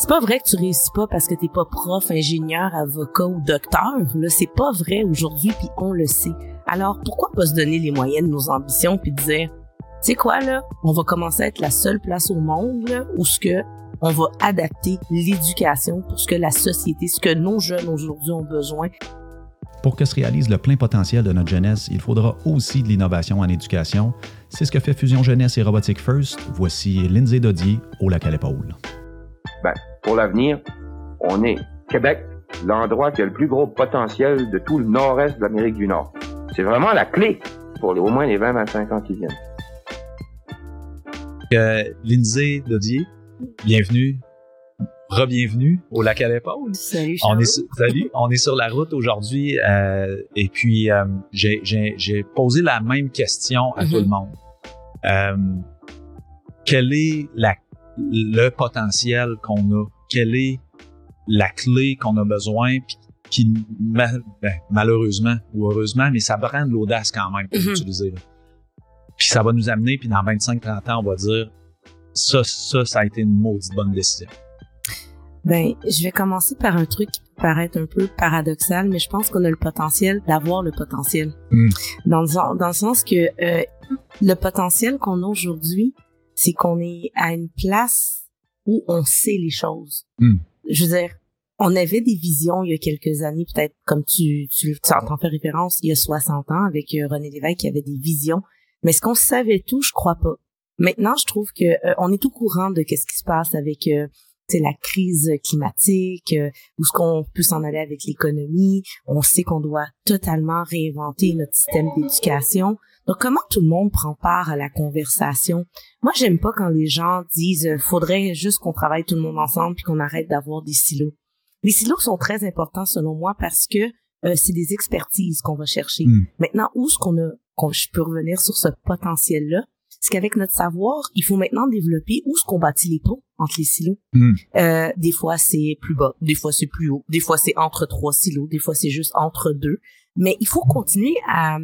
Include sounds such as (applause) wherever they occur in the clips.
C'est pas vrai que tu réussis pas parce que t'es pas prof, ingénieur, avocat ou docteur. Là, c'est pas vrai aujourd'hui, puis on le sait. Alors, pourquoi pas se donner les moyens de nos ambitions puis dire, c'est quoi là On va commencer à être la seule place au monde là, où ce que on va adapter l'éducation pour ce que la société, ce que nos jeunes aujourd'hui ont besoin. Pour que se réalise le plein potentiel de notre jeunesse, il faudra aussi de l'innovation en éducation. C'est ce que fait Fusion Jeunesse et Robotique First. Voici Lindsay Dodier au lac à l'épaule. Ben, pour l'avenir, on est Québec, l'endroit qui a le plus gros potentiel de tout le nord-est de l'Amérique du Nord. C'est vraiment la clé pour au moins les 20-25 ans qui viennent. Euh, Lindsay Dodier, bienvenue, re-bienvenue au lac à l'épaule. Salut, On est, sur, salut, on est sur la route aujourd'hui euh, et puis euh, j'ai, posé la même question à tout le monde. Euh, quel est la, le potentiel qu'on a? Quelle est la clé qu'on a besoin? Puis qui, ben, malheureusement ou heureusement, mais ça prend de l'audace quand même pour Mhm. l'utiliser. là. Puis ça va nous amener, puis dans 25-30 ans, on va dire ça, ça, ça a été une maudite bonne décision. Ben, je vais commencer par un truc qui peut paraître un peu paradoxal, mais je pense qu'on a le potentiel d'avoir le potentiel. Mm. Dans, le, dans le sens que euh, le potentiel qu'on a aujourd'hui, c'est qu'on est à une place où on sait les choses. Mm. Je veux dire, on avait des visions il y a quelques années, peut-être comme tu, tu, tu en fais référence, il y a 60 ans avec euh, René Lévesque qui avait des visions. Mais est-ce qu'on savait tout? Je crois pas. Maintenant, je trouve que euh, on est au courant de qu'est-ce qui se passe avec euh, tu sais, la crise climatique, euh, où est-ce qu'on peut s'en aller avec l'économie. On sait qu'on doit totalement réinventer notre système d'éducation. Donc, comment tout le monde prend part à la conversation? Moi, j'aime pas quand les gens disent euh, faudrait juste qu'on travaille tout le monde ensemble puis qu'on arrête d'avoir des silos. Les silos sont très importants selon moi parce que euh, c'est des expertises qu'on va chercher. Mm. Maintenant, où est-ce qu'on a, qu'on, je peux revenir sur ce potentiel-là? C'est qu'avec notre savoir, il faut maintenant développer où est-ce qu'on bâtit les ponts entre les silos. Mm. Euh, des fois, c'est plus bas, des fois, c'est plus haut, des fois, c'est entre trois silos, des fois, c'est juste entre deux. Mais il faut continuer à,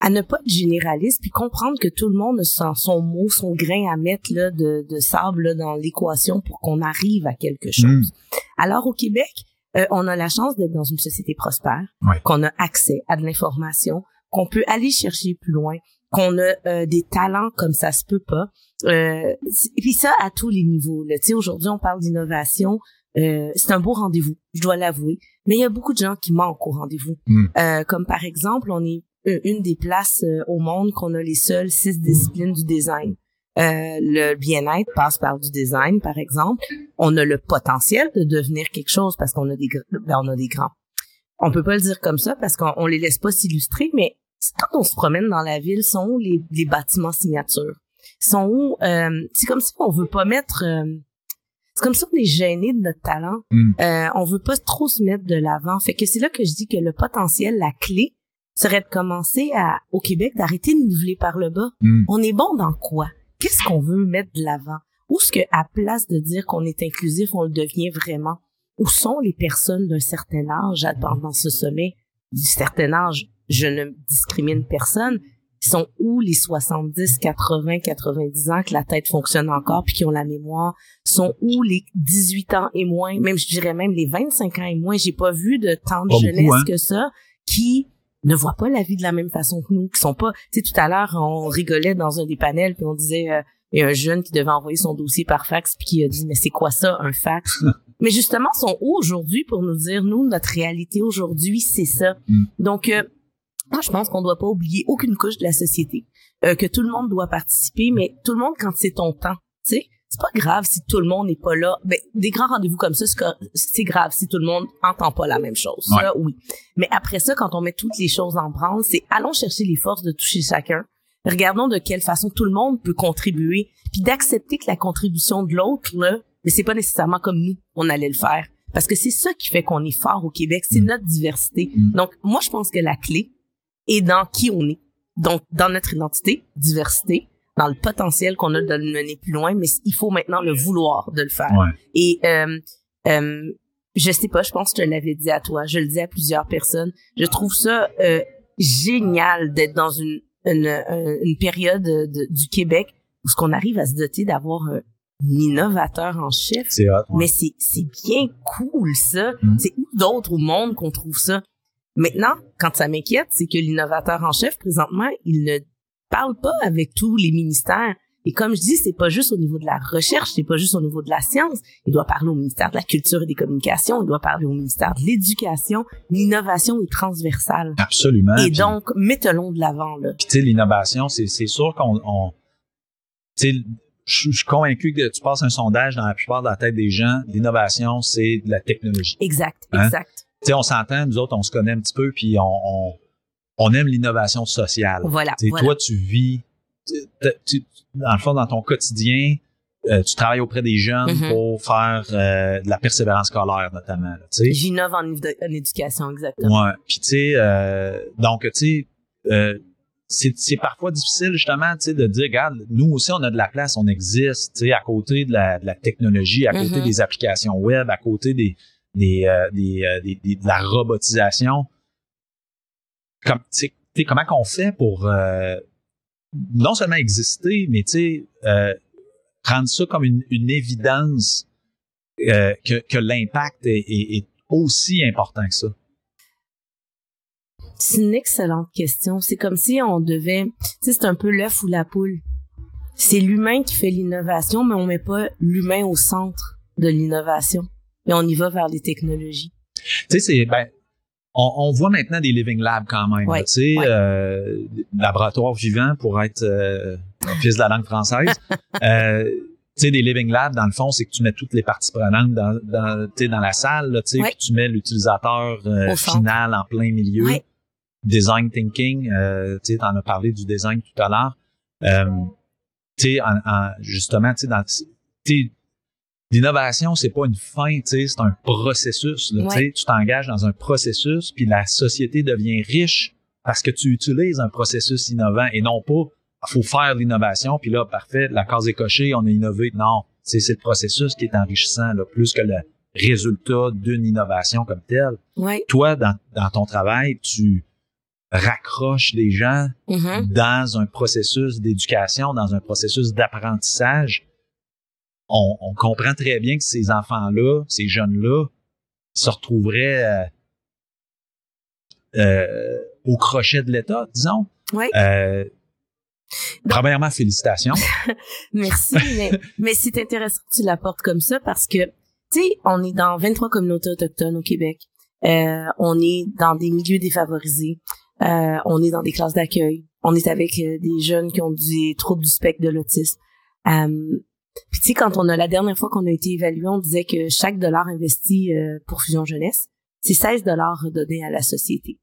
à ne pas être généraliste puis comprendre que tout le monde a son, son mot, son grain à mettre là, de, de sable là, dans l'équation pour qu'on arrive à quelque chose. Alors au Québec, euh, on a la chance d'être dans une société prospère, Ouais. qu'on a accès à de l'information, qu'on peut aller chercher plus loin, qu'on a euh, des talents comme ça se peut pas. Euh, et puis ça à tous les niveaux. là. Tu sais, aujourd'hui on parle d'innovation. Euh, c'est un beau rendez-vous, je dois l'avouer. Mais il y a beaucoup de gens qui manquent au rendez-vous. Mm. Euh, comme par exemple, on est une des places euh, au monde qu'on a les seules six disciplines du design. Euh, le bien-être passe par du design, par exemple. On a le potentiel de devenir quelque chose parce qu'on a des, ben, on a des grands. On peut pas le dire comme ça parce qu'on on les laisse pas s'illustrer, mais quand on se promène dans la ville, sont où les, les bâtiments signatures? Sont où, euh, c'est comme si on veut pas mettre, euh, c'est comme si on est gêné de notre talent. Mm. Euh, on veut pas trop se mettre de l'avant. Fait que c'est là que je dis que le potentiel, la clé, serait de commencer à, au Québec, d'arrêter de niveler par le bas. Mm. On est bon dans quoi? Qu'est-ce qu'on veut mettre de l'avant? Où est-ce que, à place de dire qu'on est inclusif, on le devient vraiment? Où sont les personnes d'un certain âge pendant ce sommet? Du certain âge, je ne discrimine personne. Ils sont où les 70, 80, 90 ans que la tête fonctionne encore puis qui ont la mémoire? Sont où les 18 ans et moins? Même, je dirais même les 25 ans et moins? J'ai pas vu de tant de Pas beaucoup, jeunesse hein? que ça qui ne voient pas la vie de la même façon que nous, qui sont pas, tu sais, tout à l'heure, on rigolait dans un des panels puis on disait, euh, il y a un jeune qui devait envoyer son dossier par fax puis qui a dit, mais c'est quoi ça, un fax? (laughs) mais justement, sont où aujourd'hui pour nous dire, nous, notre réalité aujourd'hui, c'est ça? Mm. Donc, euh, moi, je pense qu'on doit pas oublier aucune couche de la société, euh, que tout le monde doit participer, mais tout le monde quand c'est ton temps, tu sais. C'est pas grave si tout le monde n'est pas là. Ben, des grands rendez-vous comme ça, c'est grave si tout le monde entend pas la même chose. Ça, oui. Mais après ça, quand on met toutes les choses en branle, c'est allons chercher les forces de toucher chacun. Regardons de quelle façon tout le monde peut contribuer, puis d'accepter que la contribution de l'autre, là, mais c'est pas nécessairement comme nous, on allait le faire. Parce que c'est ça qui fait qu'on est fort au Québec, c'est Mm. notre diversité. Mm. Donc, moi, je pense que la clé est dans qui on est. Donc, dans notre identité, diversité, dans le potentiel qu'on a de le mener plus loin, mais il faut maintenant le vouloir de le faire. Ouais. Et euh, euh, je sais pas, je pense que je te l'avais dit à toi, je le dis à plusieurs personnes. Je trouve ça euh, génial d'être dans une, une, une- une période de- du Québec où ce qu'on arrive à se doter d'avoir un, innovateur en chef. C'est hot. ouais. Mais c'est c'est bien cool ça. Mm. C'est où d'autres au monde qu'on trouve ça? Maintenant, quand ça m'inquiète, c'est que l'innovateur en chef présentement, il ne parle pas avec tous les ministères. Et comme je dis, c'est pas juste au niveau de la recherche, c'est pas juste au niveau de la science. Il doit parler au ministère de la culture et des communications, il doit parler au ministère de l'éducation. L'innovation est transversale. Absolument. et donc, mettons de l'avant là. Puis tu sais, l'innovation, c'est c'est sûr qu'on on, tu sais, je je suis convaincu que tu passes un sondage dans la plupart de la tête des gens, l'innovation, c'est de la technologie. Exact, Hein? exact. Tu sais, on s'entend, nous autres, on se connaît un petit peu, puis on, on, on aime l'innovation sociale. Voilà. Toi, tu vis, tu- tu- dans le fond, dans ton quotidien, euh, tu travailles auprès des jeunes Mhm. pour faire euh, de la persévérance scolaire, notamment. J'innove en, éd- en éducation, exactement. Ouais. Puis tu sais, euh, donc tu sais, euh, c'est parfois difficile justement, tu sais, de dire, regarde, nous aussi on a de la place, on existe, tu sais, à côté de la, de la technologie, à côté Mhm. des applications web, à côté des des euh, des, euh, des- des- de la robotisation. Comme, tu sais, tu sais, comment qu'on fait pour euh, non seulement exister, mais tu sais, euh, rendre ça comme une, une évidence euh, que, que l'impact est, est- est aussi important que ça? C'est une excellente question. C'est comme si on devait, tu sais, c'est un peu l'œuf ou la poule. C'est l'humain qui fait l'innovation, mais on met pas l'humain au centre de l'innovation. Et on y va vers les technologies. Tu sais, c'est ben, on, on voit maintenant des living labs quand même. Ouais, tu sais, ouais. euh, laboratoire vivant pour être euh, fils de la langue française. (laughs) euh, tu sais, des living labs, dans le fond, c'est que tu mets toutes les parties prenantes dans, dans, tu sais, dans la salle, là, tu sais, Ouais. puis tu mets l'utilisateur euh, final en plein milieu. Design thinking, euh, tu sais, t'en as parlé du design tout à l'heure. Euh, tu sais, en, en- justement, tu sais, dans, tu sais, l'innovation, c'est pas une fin, tu sais, c'est un processus. Là, tu sais. Ouais. Tu t'engages dans un processus, puis la société devient riche parce que tu utilises un processus innovant et non pas faut faire l'innovation, puis là, parfait, la case est cochée, on a innové. Non, c'est le processus qui est enrichissant, là, plus que le résultat d'une innovation comme telle. Ouais. Toi, dans, dans ton travail, tu raccroches les gens Mhm. dans un processus d'éducation, dans un processus d'apprentissage, on, on comprend très bien que ces enfants-là, ces jeunes-là, se retrouveraient euh, euh, au crochet de l'État, disons. Ouais. Euh, premièrement, félicitations. (laughs) Merci, mais, mais c'est intéressant que tu l'apportes comme ça parce que, tu sais, on est dans 23 communautés autochtones au Québec. Euh, on est dans des milieux défavorisés. Euh, on est dans des classes d'accueil. On est avec euh, des jeunes qui ont des troubles du spectre de l'autisme. Puis tu sais, quand on a la dernière fois qu'on a été évalué, on disait que chaque dollar investi euh, pour Fusion Jeunesse, c'est 16 dollars redonnés à la société.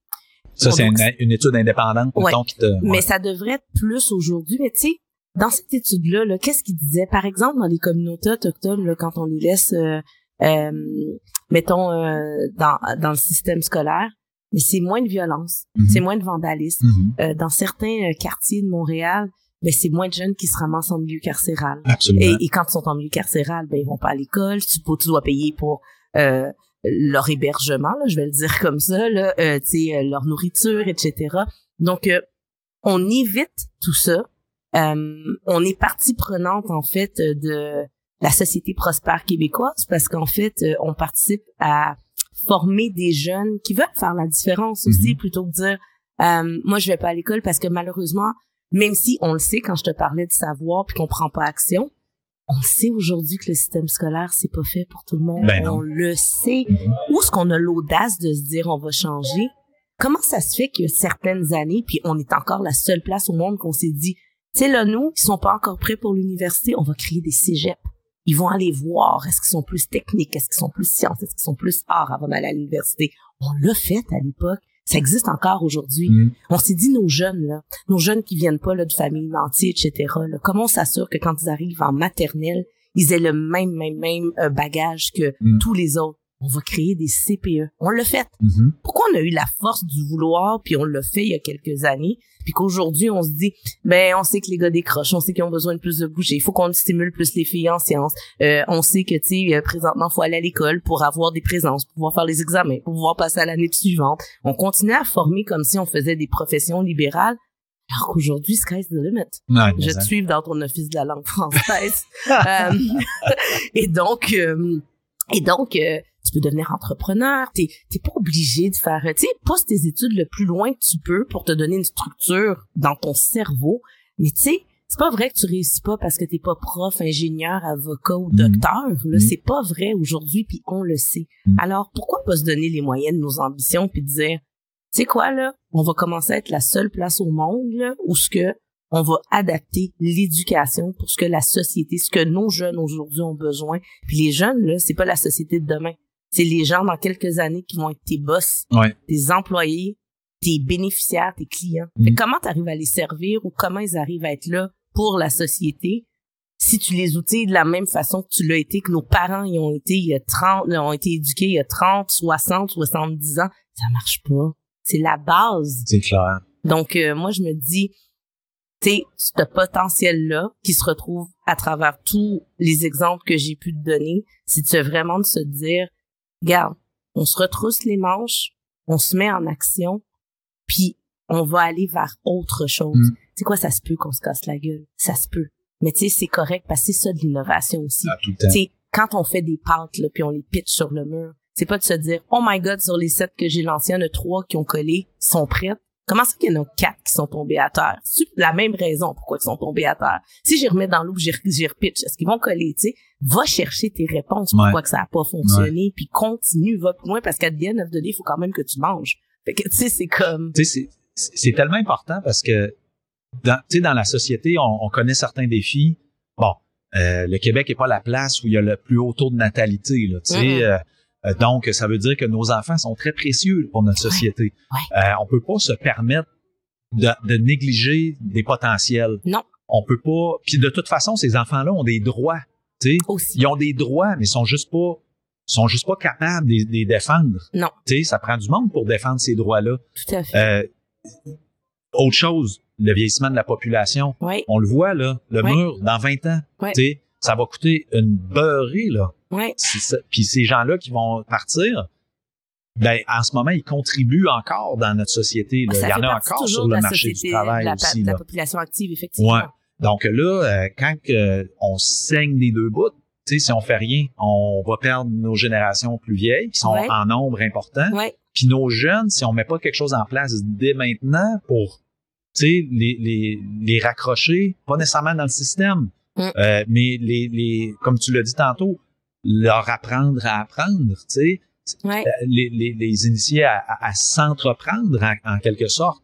Ça, c'est une, une étude indépendante, Ouais. qui te... Mais ça devrait être plus aujourd'hui. Mais tu sais, dans cette étude-là, -là, qu'est-ce qu'il disait? Par exemple, dans les communautés autochtones, là, quand on les laisse, euh, euh, mettons, euh, dans, dans le système scolaire, mais c'est moins de violence, Mhm. c'est moins de vandalisme. Mhm. Euh, dans certains euh, quartiers de Montréal, ben, c'est moins de jeunes qui se ramassent en milieu carcéral. Absolument. Et, et quand ils sont en milieu carcéral, ben ils vont pas à l'école. Tu, dois payer pour euh, leur hébergement, là, je vais le dire comme ça, là, euh, euh, leur nourriture, etc. Donc, euh, on évite tout ça. Euh, on est partie prenante en fait de la société prospère québécoise parce qu'en fait, euh, on participe à former des jeunes qui veulent faire la différence aussi, Mhm. plutôt que de dire euh, moi je vais pas à l'école parce que malheureusement même si on le sait quand je te parlais de savoir puis qu'on prend pas action, on sait aujourd'hui que le système scolaire c'est pas fait pour tout le monde. Ben on le sait. Mhm. Où est-ce qu'on a l'audace de se dire on va changer? Comment ça se fait que certaines années puis on est encore la seule place au monde qu'on s'est dit tu sais là nous qui sont pas encore prêts pour l'université, on va créer des cégeps. Ils vont aller voir est-ce qu'ils sont plus techniques, est-ce qu'ils sont plus sciences, est-ce qu'ils sont plus arts avant d'aller à l'université. On l'a fait à l'époque. Ça existe encore aujourd'hui. Mhm. On s'est dit nos jeunes là, nos jeunes qui viennent pas là de familles nantis, etc. Là, comment on s'assure que quand ils arrivent en maternelle, ils aient le même même même euh, bagage que Mm. tous les autres? On va créer des CPE. On l'a fait. Mhm. Pourquoi on a eu la force du vouloir puis on l'a fait il y a quelques années puis qu'aujourd'hui on se dit ben on sait que les gars décrochent, on sait qu'ils ont besoin de plus de bouger, il faut qu'on stimule plus les filles en sciences. Euh, on sait que tu sais euh, présentement faut aller à l'école pour avoir des présences, pour pouvoir faire les examens, pour pouvoir passer à l'année suivante. On continue à former comme si on faisait des professions libérales. Alors qu'aujourd'hui, sky's the limit. Mais Je te suis dans ton office de la langue française. (laughs) Euh, (laughs) et donc, euh, et donc, euh, peux devenir entrepreneur. T'es, t'es pas obligé de faire, tu sais, pousse tes études le plus loin que tu peux pour te donner une structure dans ton cerveau. Mais tu sais, c'est pas vrai que tu réussis pas parce que t'es pas prof, ingénieur, avocat ou Mhm. docteur. Là, Mhm. c'est pas vrai aujourd'hui, puis on le sait. Mhm. Alors, pourquoi pas se donner les moyens de nos ambitions puis dire, tu sais quoi là, on va commencer à être la seule place au monde là, où ce que on va adapter l'éducation pour ce que la société, ce que nos jeunes aujourd'hui ont besoin. Puis les jeunes là, c'est pas la société de demain. C'est les gens dans quelques années qui vont être tes boss, Ouais. tes employés, tes bénéficiaires, tes clients. Fait que comment tu arrives à les servir ou comment ils arrivent à être là pour la société si tu les outils de la même façon que tu l'as été, que nos parents y ont été il y a 30, ont été éduqués il y a 30, 60, 70 ans, ça marche pas. C'est la base. C'est clair. Donc, euh, moi, je me dis, tu sais, ce potentiel-là qui se retrouve à travers tous les exemples que j'ai pu te donner, c'est vraiment de se dire, regarde, on se retrousse les manches, on se met en action, puis on va aller vers autre chose. Mm. Tu sais quoi, ça se peut qu'on se casse la gueule. Ça se peut. Mais tu sais, c'est correct parce que c'est ça de l'innovation aussi. Temps. Tu sais, quand on fait des pâtes, là, puis on les pitch sur le mur, c'est pas de se dire, oh my god, sur les sept que j'ai lancés, il y en a trois qui ont collé, sont prêts. Comment ça qu'il y en a quatre qui sont tombés à terre? C'est la même raison pourquoi ils sont tombés à terre. Si j'y remets dans l'eau, j'y repitch, est-ce qu'ils vont coller, tu sais? Va chercher tes réponses Ouais. pourquoi que ça a pas fonctionné, puis continue, va plus loin, parce qu'à the end of the day, il faut quand même que tu manges. Fait que, tu sais, c'est comme... Tu sais, c'est- tellement important parce que dans, tu sais, dans la société, on, on connaît certains défis. Bon, euh, le Québec est pas la place où il y a le plus haut taux de natalité. Là, tu sais, euh, donc, ça veut dire que nos enfants sont très précieux pour notre société. Ouais. Euh, on peut pas se permettre de, de négliger des potentiels. Non. On peut pas. Puis de toute façon, ces enfants-là ont des droits. Aussi. ils ont des droits, mais ils sont juste pas sont juste pas capables de les- de les défendre. Non. Ça prend du monde pour défendre ces droits-là. Tout à fait. Euh, autre chose, le vieillissement de la population. ouais, On le voit, là, le Ouais. mur, dans 20 ans, Ouais. ça va coûter une beurrée, là. Ouais. C'est ça. Puis ces gens-là qui vont partir, ben, en ce moment, ils contribuent encore dans notre société. Là. Ça Il y en a encore sur le marché société, du travail de la, aussi. de la Là. population active, effectivement. Ouais. Donc là, euh, quand on saigne des deux bouts, tu sais, si on fait rien, on va perdre nos générations plus vieilles, qui sont Ouais. en nombre important. Ouais. Puis nos jeunes, si on met pas quelque chose en place dès maintenant pour, tu sais, les, les, les raccrocher, pas nécessairement dans le système, Mm. euh, mais les, les, comme tu l'as dit tantôt, leur apprendre à apprendre, tu sais, Ouais. euh, les, les, les initier à, à, à s'entreprendre en, en quelque sorte.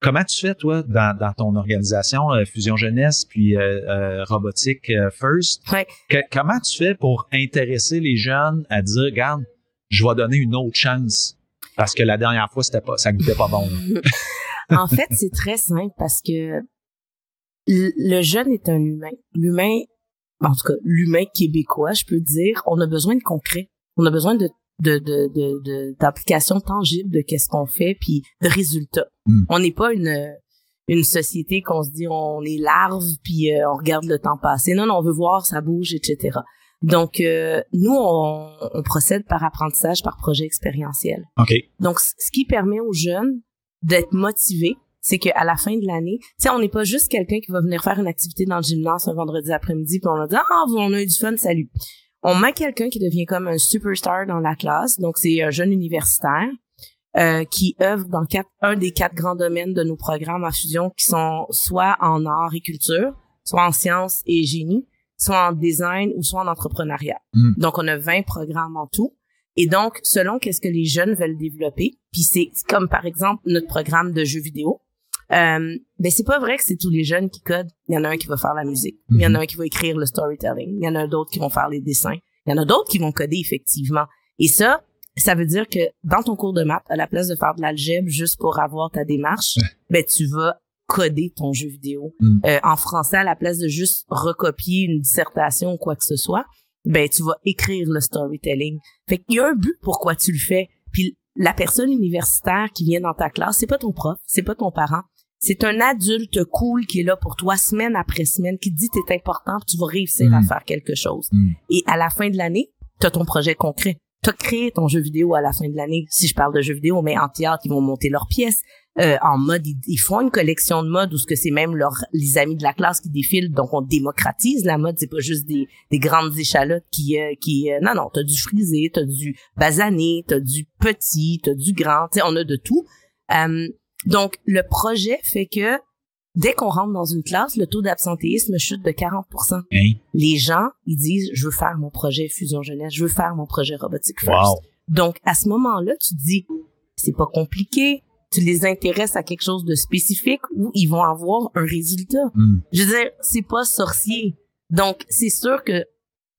Comment tu fais, toi, dans, dans ton organisation euh, Fusion Jeunesse puis euh, euh, Robotique First? Ouais. Que- comment tu fais pour intéresser les jeunes à dire, regarde, je vais donner une autre chance? Parce que la dernière fois, c'était pas, ça goûtait pas bon. (laughs) en fait, c'est très simple parce que le le jeune est un humain. L'humain, en tout cas, l'humain québécois, je peux dire, on a besoin de concret. On a besoin de de de de de- d'applications tangibles de qu'est-ce qu'on fait puis de résultats. Mm. On n'est pas une une société qu'on se dit on est larve puis euh, on regarde le temps passer. Non, non, on veut voir ça bouge, etc. Donc euh, nous on, on procède par apprentissage par projet expérientiel. OK. Donc, ce qui permet aux jeunes d'être motivés, c'est qu'à la fin de l'année, tu sais, on n'est pas juste quelqu'un qui va venir faire une activité dans le gymnase un vendredi après-midi, puis on va dire ah on a eu du fun, salut. On met quelqu'un qui devient comme un superstar dans la classe, donc c'est un jeune universitaire euh, qui œuvre dans quatre, un des quatre grands domaines de nos programmes à fusion, qui sont soit en art et culture, soit en sciences et génie, soit en design ou soit en entrepreneuriat. Mm. Donc, on a 20 programmes en tout. Et donc, selon qu'est-ce que les jeunes veulent développer, puis c'est comme par exemple notre programme de jeux vidéo, euh, ben c'est pas vrai que c'est tous les jeunes qui codent. Il y en a un qui va faire la musique, il y en a un qui va écrire le storytelling, il y en a d'autres qui vont faire les dessins, il y en a d'autres qui vont coder effectivement. Et ça, ça veut dire que dans ton cours de maths, à la place de faire de l'algèbre juste pour avoir ta démarche, ben tu vas coder ton jeu vidéo. Mm. Euh, en français, à la place de juste recopier une dissertation ou quoi que ce soit, ben tu vas écrire le storytelling. Fait qu'il y a un but pourquoi tu le fais. Puis la personne universitaire qui vient dans ta classe, c'est pas ton prof, c'est pas ton parent. C'est un adulte cool qui est là pour toi semaine après semaine, qui te dit t'es important, tu vas réussir à Mm. faire quelque chose. Mm. Et à la fin de l'année, t'as ton projet concret. t'as créé ton jeu vidéo à la fin de l'année. Si je parle de jeux vidéo, mais en théâtre, ils vont monter leurs pièces. Euh, en mode, ils, font une collection de mode où ce que c'est même leurs les amis de la classe qui défilent. Donc on démocratise la mode. C'est pas juste des, des grandes échalotes qui euh, qui euh, non non. T'as du frisé, t'as du basané, t'as du petit, t'as du grand. Tu sais, on a de tout. Donc le projet fait que Dès qu'on rentre dans une classe, le taux d'absentéisme chute de 40% hein? Les gens, ils disent, je veux faire mon projet Fusion Jeunesse, je veux faire mon projet Robotique First. Wow. Donc, à ce moment-là, tu te dis, c'est pas compliqué, tu les intéresses à quelque chose de spécifique où ils vont avoir un résultat. Hmm. Je veux dire, c'est pas sorcier. Donc, c'est sûr que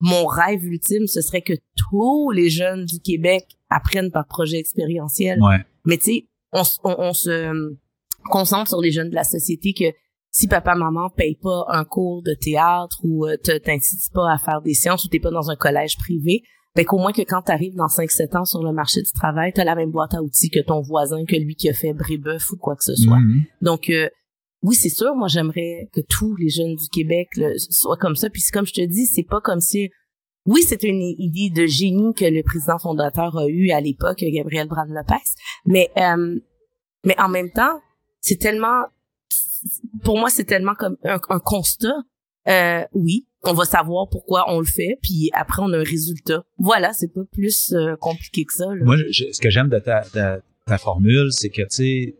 mon rêve ultime, ce serait que tous les jeunes du Québec apprennent par projet expérientiel. Ouais. Mais tu sais, on, on, se concentre sur les jeunes de la société que si papa maman paye pas un cours de théâtre ou euh, t'incites pas à faire des séances ou t'es pas dans un collège privé, ben qu'au moins que quand tu arrives dans 5-7 ans sur le marché du travail, tu as la même boîte à outils que ton voisin, que lui qui a fait brébeuf ou quoi que ce soit. Mhm. Donc euh, oui, c'est sûr, moi j'aimerais que tous les jeunes du Québec soient comme ça. Puis comme je te dis, c'est pas comme si oui, c'est une idée de génie que le président fondateur a eu à l'époque, Gabriel Brand Lopez, mais euh, mais en même temps, c'est tellement, pour moi, c'est tellement comme un, constat. Euh, oui, on va savoir pourquoi on le fait, puis après on a un résultat. Voilà, c'est pas plus euh, compliqué que ça. Là. Moi, ce que j'aime de ta, ta, formule, c'est que tu sais,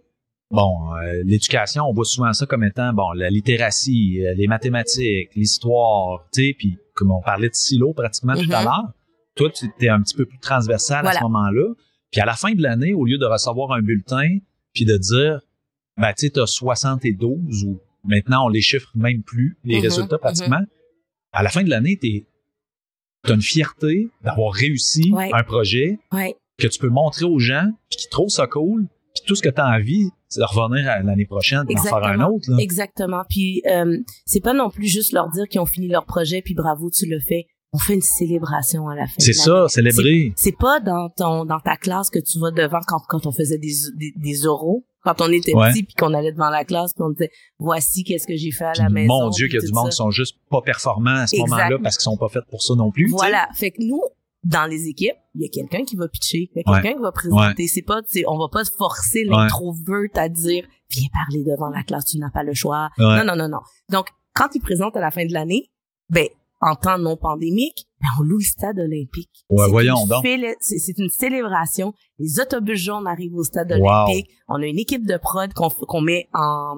bon, euh, l'éducation, on voit souvent ça comme étant bon la littératie, les mathématiques, l'histoire, tu sais, puis comme on parlait de silo pratiquement tout à Mhm. l'heure. Toi, tu étais un petit peu plus transversal à ce moment-là. Puis à la fin de l'année, au lieu de recevoir un bulletin, puis de dire ben tu sais, t'as 72 ou maintenant on les chiffre même plus, les Mhm, résultats pratiquement. À la fin de l'année, t'es t'as une fierté d'avoir réussi Ouais. un projet Ouais, que tu peux montrer aux gens, puis qui trouvent ça cool, puis tout ce que tu as envie, c'est de revenir à l'année prochaine et en faire un autre. Là. exactement. Puis euh, c'est pas non plus juste leur dire qu'ils ont fini leur projet, puis bravo, tu le fais. On fait une célébration à la fin. C'est ça, célébrer. C'est pas dans ton dans ta classe que tu vas devant quand quand on faisait des des, des oraux, quand on était Ouais. petit puis qu'on allait devant la classe puis on disait voici qu'est-ce que j'ai fait à Puis, la maison. mon Dieu, qu'il y a du monde qui sont juste pas performants à ce moment-là parce qu'ils sont pas faits pour ça non plus. Voilà. Fait que nous, dans les équipes, il y a quelqu'un qui va pitcher, il y a Ouais. quelqu'un qui va présenter. C'est pas, on va pas forcer l'introvert à dire, viens parler devant la classe, tu n'as pas le choix. Ouais. Non, non, non, non. Donc, quand ils présentent à la fin de l'année, ben, en temps non pandémique, ben, on loue le stade olympique. Ouais, C'est voyons une donc. féle- C'est une célébration. Les autobus jaunes arrivent au stade Wow. olympique. On a une équipe de prod qu'on qu'on met en,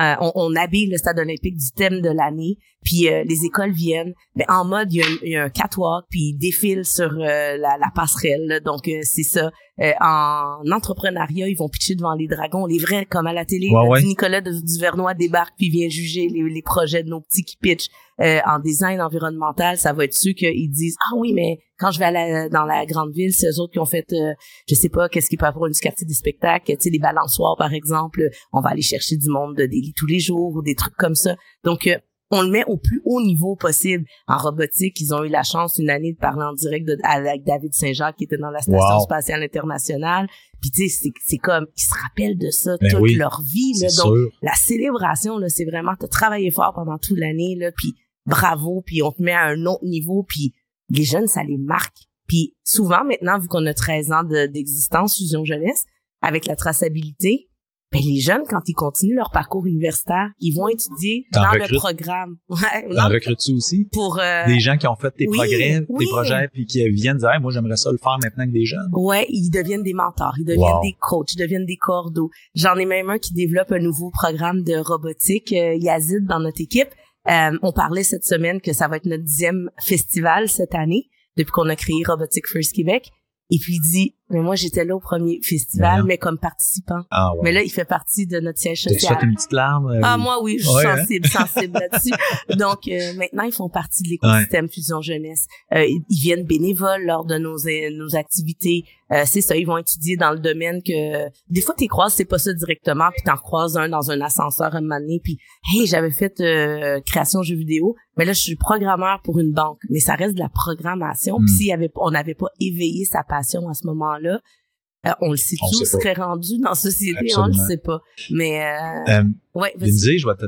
euh, on, on habille le stade olympique du thème de l'année, puis euh, les écoles viennent. Mais en mode, il y a, un- il y a un catwalk, puis ils défilent sur euh, la, la passerelle. là. Donc euh, c'est ça. Euh, en entrepreneuriat, ils vont pitcher devant les dragons, les vrais comme à la télé. Ouais, ouais. Nicolas Duvernois débarque puis vient juger les, les projets de nos petits qui pitchent. Euh, en design environnemental, ça va être ceux qu'ils disent ah oui mais quand je vais à la- dans la grande ville, c'est eux autres qui ont fait euh, je sais pas qu'est-ce qui peut avoir du quartier des spectacles, tu sais les balançoires par exemple, on va aller chercher du monde de daily tous les jours ou des trucs comme ça. Donc euh, on le met au plus haut niveau possible. En robotique, ils ont eu la chance une année de parler en direct de, avec David Saint-Jacques qui était dans la station Wow. spatiale internationale. Puis tu sais, c'est, comme ils se rappellent de ça Ben toute oui. leur vie. Là. Donc sûr. la célébration là, c'est vraiment t'as travaillé fort pendant toute l'année là, puis bravo, puis on te met à un autre niveau, puis les jeunes ça les marque. Puis souvent maintenant vu qu'on a 13 ans de- d'existence Fusion Jeunesse avec la traçabilité, ben les jeunes quand ils continuent leur parcours universitaire, ils vont étudier dans le programme. (laughs) Ouais, T'en recrutes-tu aussi? pour euh, Des gens qui ont fait tes oui, progrès, oui. tes projets, puis qui viennent dire Hey, moi j'aimerais ça le faire maintenant que des jeunes. Ouais, ils deviennent des mentors, ils deviennent Wow. des coachs, ils deviennent des cordeaux. J'en ai même un qui développe un nouveau programme de robotique, euh, Yazid, dans notre équipe. Euh, on parlait cette semaine que ça va être notre dixième festival cette année, depuis qu'on a créé Robotique First Québec. Et puis il dit, mais moi j'étais là au premier festival, mais comme participant. Ah ouais. Mais là, il fait partie de notre siège social. fait une petite larme? euh, Ah, moi, oui, je suis Ouais, hein? sensible, sensible là-dessus. (laughs) Donc, euh, maintenant, ils font partie de l'écosystème Fusion Jeunesse. Euh, ils viennent bénévoles lors de nos, euh, nos activités. Euh, c'est ça, ils vont étudier dans le domaine que... Des fois, tu croises, c'est pas ça directement, puis t'en croises un dans un ascenseur un moment donné, puis « Hey, j'avais fait euh, création jeux vidéo, mais là, je suis programmeur pour une banque. » Mais ça reste de la programmation. Hmm. Puis y avait, on n'avait pas éveillé sa passion à ce moment-là, euh, on le sait On pas. serait rendu dans la société, on Absolument. le sait pas. Mais, euh, Euh, ouais, vas-y. Lindsay, je vais te...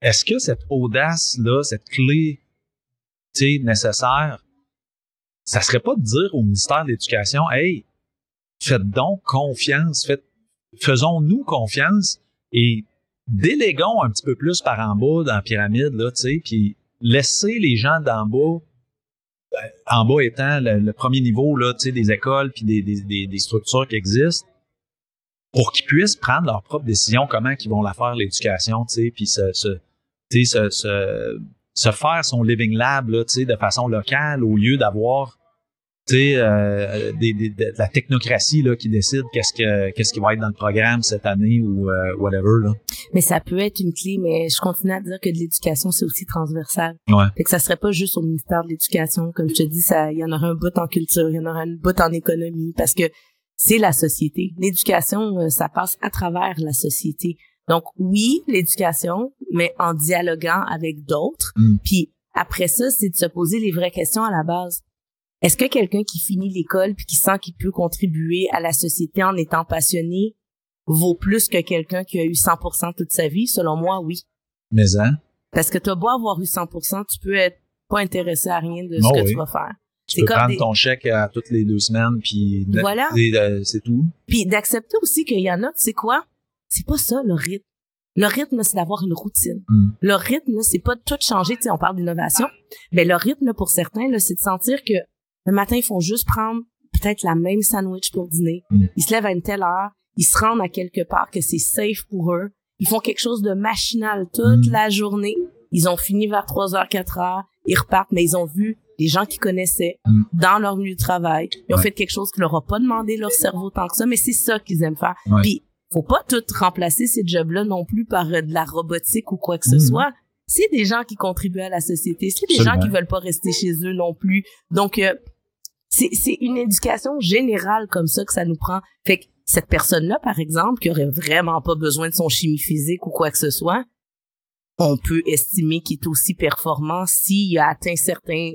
Est-ce que cette audace-là, cette clé, nécessaire, ça serait pas de dire au ministère de l'Éducation, hey, faites donc confiance, faites, faisons-nous confiance et déléguons un petit peu plus par en bas dans la pyramide, là, tu sais, puis laissez les gens d'en bas, en bas étant le, premier niveau, là, des écoles puis des, des, des, structures qui existent, pour qu'ils puissent prendre leurs propres décisions, comment ils vont la faire, l'éducation, puis se, se, se, se, faire son living lab, là, de façon locale, au lieu d'avoir tu euh, des, des, de la technocratie là qui décide qu'est-ce que qu'est-ce qui va être dans le programme cette année ou euh, whatever là. Mais ça peut être une clé, mais je continue à dire que de l'éducation c'est aussi transversal. Ouais. Fait que ça serait pas juste au ministère de l'éducation, comme je te dis, ça, il y en aurait un bout en culture, il y en aurait un bout en économie, parce que c'est la société. L'éducation, euh, ça passe à travers la société. Donc oui, l'éducation, mais en dialoguant avec d'autres. Mm. Puis après ça, c'est de se poser les vraies questions à la base. Est-ce que quelqu'un qui finit l'école puis qui sent qu'il peut contribuer à la société en étant passionné vaut plus que quelqu'un qui a eu 100% toute sa vie? Selon moi, oui. Mais hein? Parce que tu as beau avoir eu 100%, tu peux être pas intéressé à rien de ce Oh que oui. tu vas faire. Tu peux comme prendre des- ton chèque à toutes les deux semaines puis Voilà. euh, c'est tout. Puis d'accepter aussi qu'il y en a, tu sais quoi? C'est pas ça le rythme. Le rythme, c'est d'avoir une routine. Mm. Le rythme, c'est pas de tout changer. Tu sais, on parle d'innovation. Mais le rythme, pour certains, c'est de sentir que le matin, ils font juste prendre peut-être la même sandwich pour dîner. Mm. Ils se lèvent à une telle heure. Ils se rendent à quelque part que c'est safe pour eux. Ils font quelque chose de machinal toute Mm. la journée. Ils ont fini vers 3 heures, 4 heures. Ils repartent, mais ils ont vu des gens qu'ils connaissaient Mm. dans leur milieu de travail. Ils ont Ouais. fait quelque chose qui leur a pas demandé leur cerveau tant que ça, mais c'est ça qu'ils aiment faire. Ouais. Puis, faut pas tout remplacer ces jobs-là non plus par euh, de la robotique ou quoi que ce soit. C'est des gens qui contribuent à la société. C'est des Absolument. gens qui veulent pas rester chez eux non plus. Donc, euh, c'est c'est une éducation générale comme ça que ça nous prend. Fait que cette personne-là, par exemple, qui aurait vraiment pas besoin de son chimie physique ou quoi que ce soit, on peut estimer qu'il est aussi performant s'il a atteint certains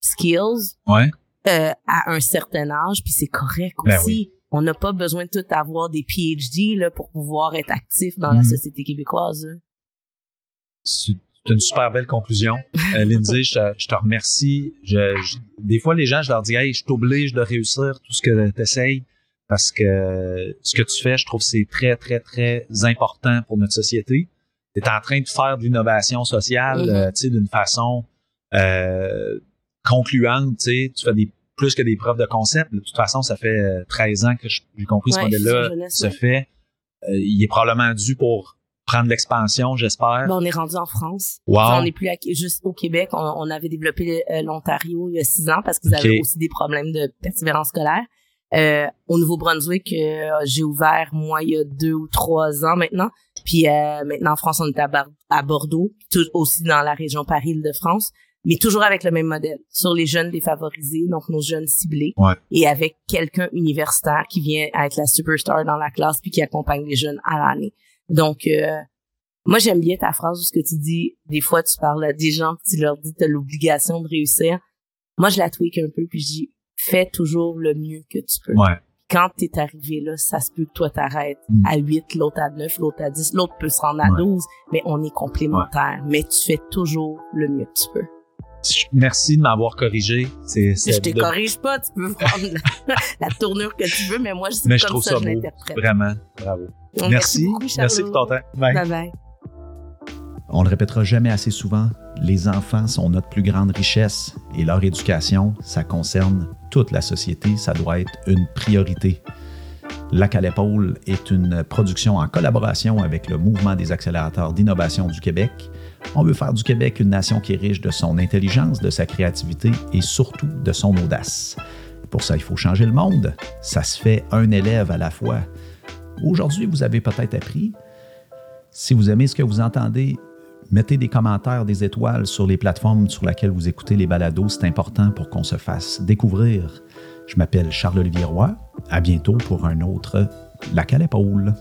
skills Ouais. euh, à un certain âge, puis c'est correct Ben aussi. On n'a pas besoin de tout avoir des PhD là, pour pouvoir être actif dans la Mhm. société québécoise. C'est c'est une super belle conclusion. Euh, Lindsay, je, te- je te remercie. Je, je- des fois, les gens, je leur dis, hey, je t'oblige de réussir tout ce que tu essayes parce que ce que tu fais, je trouve que c'est très, très, très important pour notre société. Tu es en train de faire de l'innovation sociale, Mhm. euh, tu sais, d'une façon euh, concluante, tu sais. Tu fais des plus que des preuves de concept. De toute façon, ça fait euh, 13 ans que j'ai compris ce Ouais, modèle-là sur jeunesse, se ouais. fait. Euh, il est probablement dû pour prendre l'expansion, j'espère. Ben, on est rendu en France. Wow. Enfin, on n'est plus à- juste au Québec. On, on avait développé euh, l'Ontario il y a six ans parce qu'ils avaient aussi des problèmes de persévérance scolaire. Euh, au Nouveau-Brunswick, euh, j'ai ouvert moi il y a deux ou trois ans maintenant. Puis euh, maintenant en France, on est à, Bar- à Bordeaux, tout aussi dans la région Paris-Île-de-France, mais toujours avec le même modèle sur les jeunes défavorisés, donc nos jeunes ciblés, Ouais. et avec quelqu'un universitaire qui vient être la superstar dans la classe puis qui accompagne les jeunes à l'année. Donc euh, moi, j'aime bien ta phrase où ce que tu dis, des fois, tu parles à des gens puis tu leur dis, t'as l'obligation de réussir. Moi, je la tweak un peu puis je dis, fais toujours le mieux que tu peux. Ouais. Quand t'es arrivé là, ça se peut que toi t'arrêtes Mm. à 8, l'autre à 9, l'autre à 10, l'autre peut se rendre à Ouais. 12, mais on est complémentaires. Mais tu fais toujours le mieux que tu peux. Merci de m'avoir corrigé. C'est, c'est Je te de- corrige pas, tu peux prendre la, (laughs) la tournure que tu veux, mais moi, Mais je comme trouve ça, ça beau. l'interprète. Vraiment, bravo. Merci, Merci, beaucoup, merci pour ton temps. Bye. Bye bye. On le répétera jamais assez souvent, les enfants sont notre plus grande richesse et leur éducation, ça concerne toute la société, ça doit être une priorité. Lac à l'épaule est une production en collaboration avec le Mouvement des accélérateurs d'innovation du Québec. On veut faire du Québec une nation qui est riche de son intelligence, de sa créativité et surtout de son audace. Pour ça, il faut changer le monde. Ça se fait un élève à la fois. Aujourd'hui, vous avez peut-être appris si vous aimez ce que vous entendez, mettez des commentaires, des étoiles sur les plateformes sur lesquelles vous écoutez les balados. C'est important pour qu'on se fasse découvrir. Je m'appelle Charles-Olivier Roy. À bientôt pour un autre Lac à l'épaule.